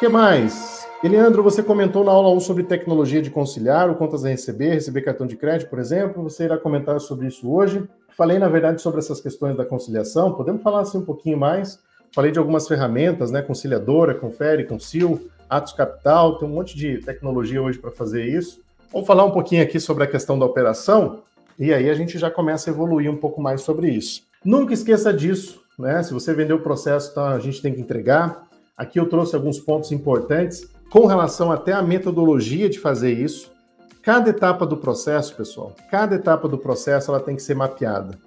que mais? Eliandro, você comentou na aula 1 sobre tecnologia de conciliar, o contas a receber, receber cartão de crédito, por exemplo. Você irá comentar sobre isso hoje. Falei, na verdade, sobre essas questões da conciliação. Podemos falar assim um pouquinho mais? Falei de algumas ferramentas, né? Conciliadora, Confere, Concil, Atos Capital, tem um monte de tecnologia hoje para fazer isso. Vamos falar um pouquinho aqui sobre a questão da operação e aí a gente já começa a evoluir um pouco mais sobre isso. Nunca esqueça disso, né? Se você vendeu o processo, tá, a gente tem que entregar. Aqui eu trouxe alguns pontos importantes com relação até à metodologia de fazer isso. Cada etapa do processo, pessoal, cada etapa do processo ela tem que ser mapeada.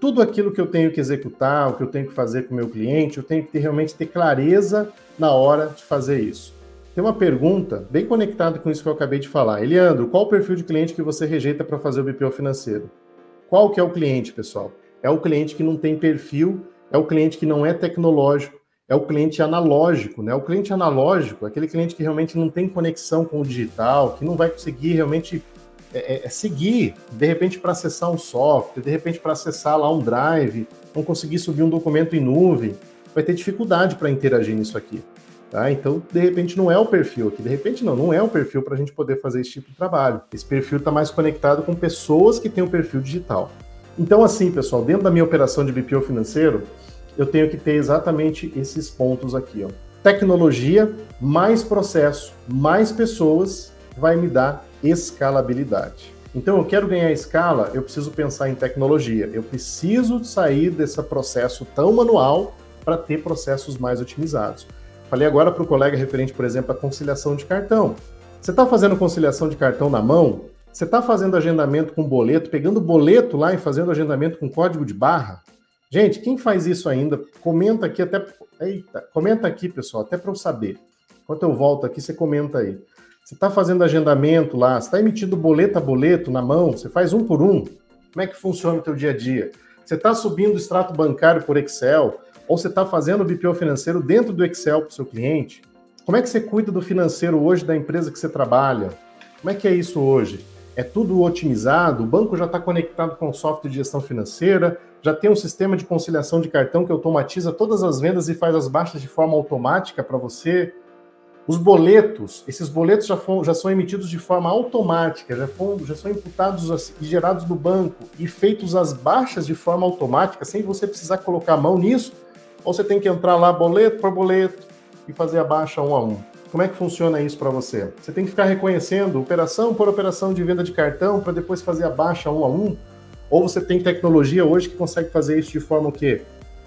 Tudo aquilo que eu tenho que executar, o que eu tenho que fazer com o meu cliente, eu tenho que ter, realmente ter clareza na hora de fazer isso. Tem uma pergunta bem conectada com isso que eu acabei de falar. Eliandro, qual o perfil de cliente que você rejeita para fazer o BPO financeiro? Qual que é o cliente, pessoal? É o cliente que não tem perfil, é o cliente que não é tecnológico, é o cliente analógico, né? O cliente analógico, aquele cliente que realmente não tem conexão com o digital, que não vai conseguir realmente é, é, é seguir, de repente, para acessar um software, de repente, para acessar lá um drive, não conseguir subir um documento em nuvem, vai ter dificuldade para interagir nisso aqui. Tá? Então, de repente, não é o perfil aqui. De repente, não, não é o perfil para a gente poder fazer esse tipo de trabalho. Esse perfil está mais conectado com pessoas que têm o perfil digital. Então, assim, pessoal, dentro da minha operação de BPO financeiro, eu tenho que ter exatamente esses pontos aqui. Ó. Tecnologia, mais processo, mais pessoas, vai me dar escalabilidade. Então, eu quero ganhar escala, eu preciso pensar em tecnologia. Eu preciso sair desse processo tão manual para ter processos mais otimizados. Falei agora para o colega referente, por exemplo, à conciliação de cartão. Você está fazendo conciliação de cartão na mão? Você está fazendo agendamento com boleto, pegando boleto lá e fazendo agendamento com código de barra? Gente, quem faz isso ainda, comenta aqui até. Eita, comenta aqui, pessoal, até para eu saber. Enquanto eu volto aqui, você comenta aí. Você está fazendo agendamento lá, você está emitindo boleto a boleto na mão, você faz um por um. Como é que funciona o teu dia a dia? Você está subindo o extrato bancário por Excel? ou você está fazendo o BPO financeiro dentro do Excel para o seu cliente? Como é que você cuida do financeiro hoje da empresa que você trabalha? Como é que é isso hoje? É tudo otimizado? O banco já está conectado com o software de gestão financeira? Já tem um sistema de conciliação de cartão que automatiza todas as vendas e faz as baixas de forma automática para você? Os boletos, esses boletos já, foram, já, são emitidos de forma automática, já, foram, já são imputados e gerados no banco e feitos as baixas de forma automática, sem você precisar colocar a mão nisso, ou você tem que entrar lá boleto por boleto e fazer a baixa um a um? Como é que funciona isso para você? Você tem que ficar reconhecendo operação por operação de venda de cartão para depois fazer a baixa um a um? Ou você tem tecnologia hoje que consegue fazer isso de forma o quê?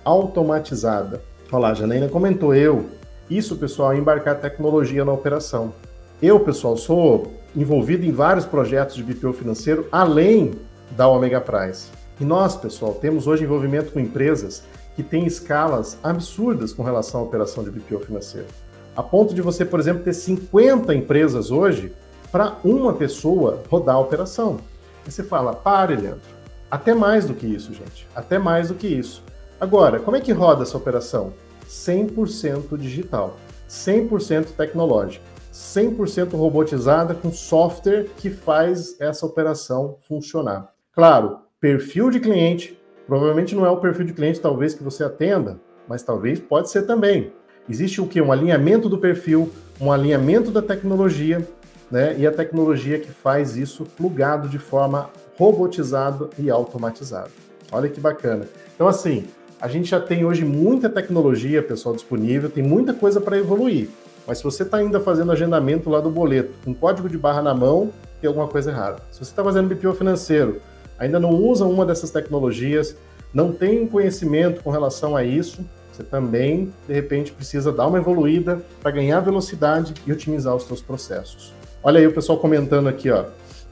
Automatizada. Olha lá, a Janaína comentou eu. Isso, pessoal, é embarcar tecnologia na operação. Eu, pessoal, sou envolvido em vários projetos de BPO financeiro além da Omega Price. E nós, pessoal, temos hoje envolvimento com empresas que tem escalas absurdas com relação à operação de BPO financeiro. A ponto de você, por exemplo, ter 50 empresas hoje para uma pessoa rodar a operação. Aí você fala, pare, Leandro. Até mais do que isso, gente. Até mais do que isso. Agora, como é que roda essa operação? 100% digital, 100% tecnológica, 100% robotizada com software que faz essa operação funcionar. Claro, perfil de cliente, Provavelmente não é o perfil de cliente, talvez, que você atenda, mas talvez pode ser também. Existe o que? Um alinhamento do perfil, um alinhamento da tecnologia, né? E a tecnologia que faz isso plugado de forma robotizada e automatizada. Olha que bacana. Então, assim, a gente já tem hoje muita tecnologia, pessoal, disponível, tem muita coisa para evoluir. Mas se você está ainda fazendo agendamento lá do boleto, com código de barra na mão, tem alguma coisa errada. Se você está fazendo BPO financeiro, ainda não usa uma dessas tecnologias, não tem conhecimento com relação a isso, você também, de repente, precisa dar uma evoluída para ganhar velocidade e otimizar os seus processos. Olha aí o pessoal comentando aqui, ó.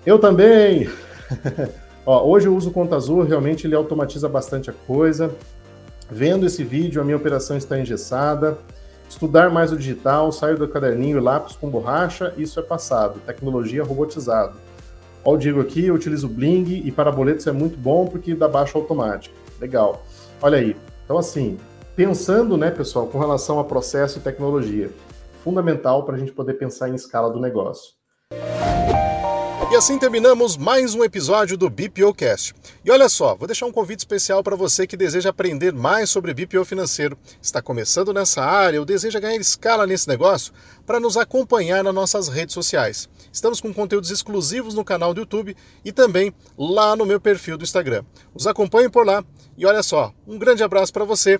Eu também! ó, hoje eu uso o Conta Azul, realmente ele automatiza bastante a coisa. Vendo esse vídeo, a minha operação está engessada. Estudar mais o digital, saio do caderninho e lápis com borracha, isso é passado. Tecnologia robotizado. Ó, o Diego aqui, eu utilizo Bling e para boletos é muito bom porque dá baixa automática. Legal. Olha aí. Então, assim, pensando, né, pessoal, com relação a processo e tecnologia, fundamental para a gente poder pensar em escala do negócio. E assim terminamos mais um episódio do BPOcast. E olha só, vou deixar um convite especial para você que deseja aprender mais sobre BPO financeiro, está começando nessa área ou deseja ganhar escala nesse negócio, para nos acompanhar nas nossas redes sociais. Estamos com conteúdos exclusivos no canal do YouTube e também lá no meu perfil do Instagram. Os acompanhem por lá e olha só, um grande abraço para você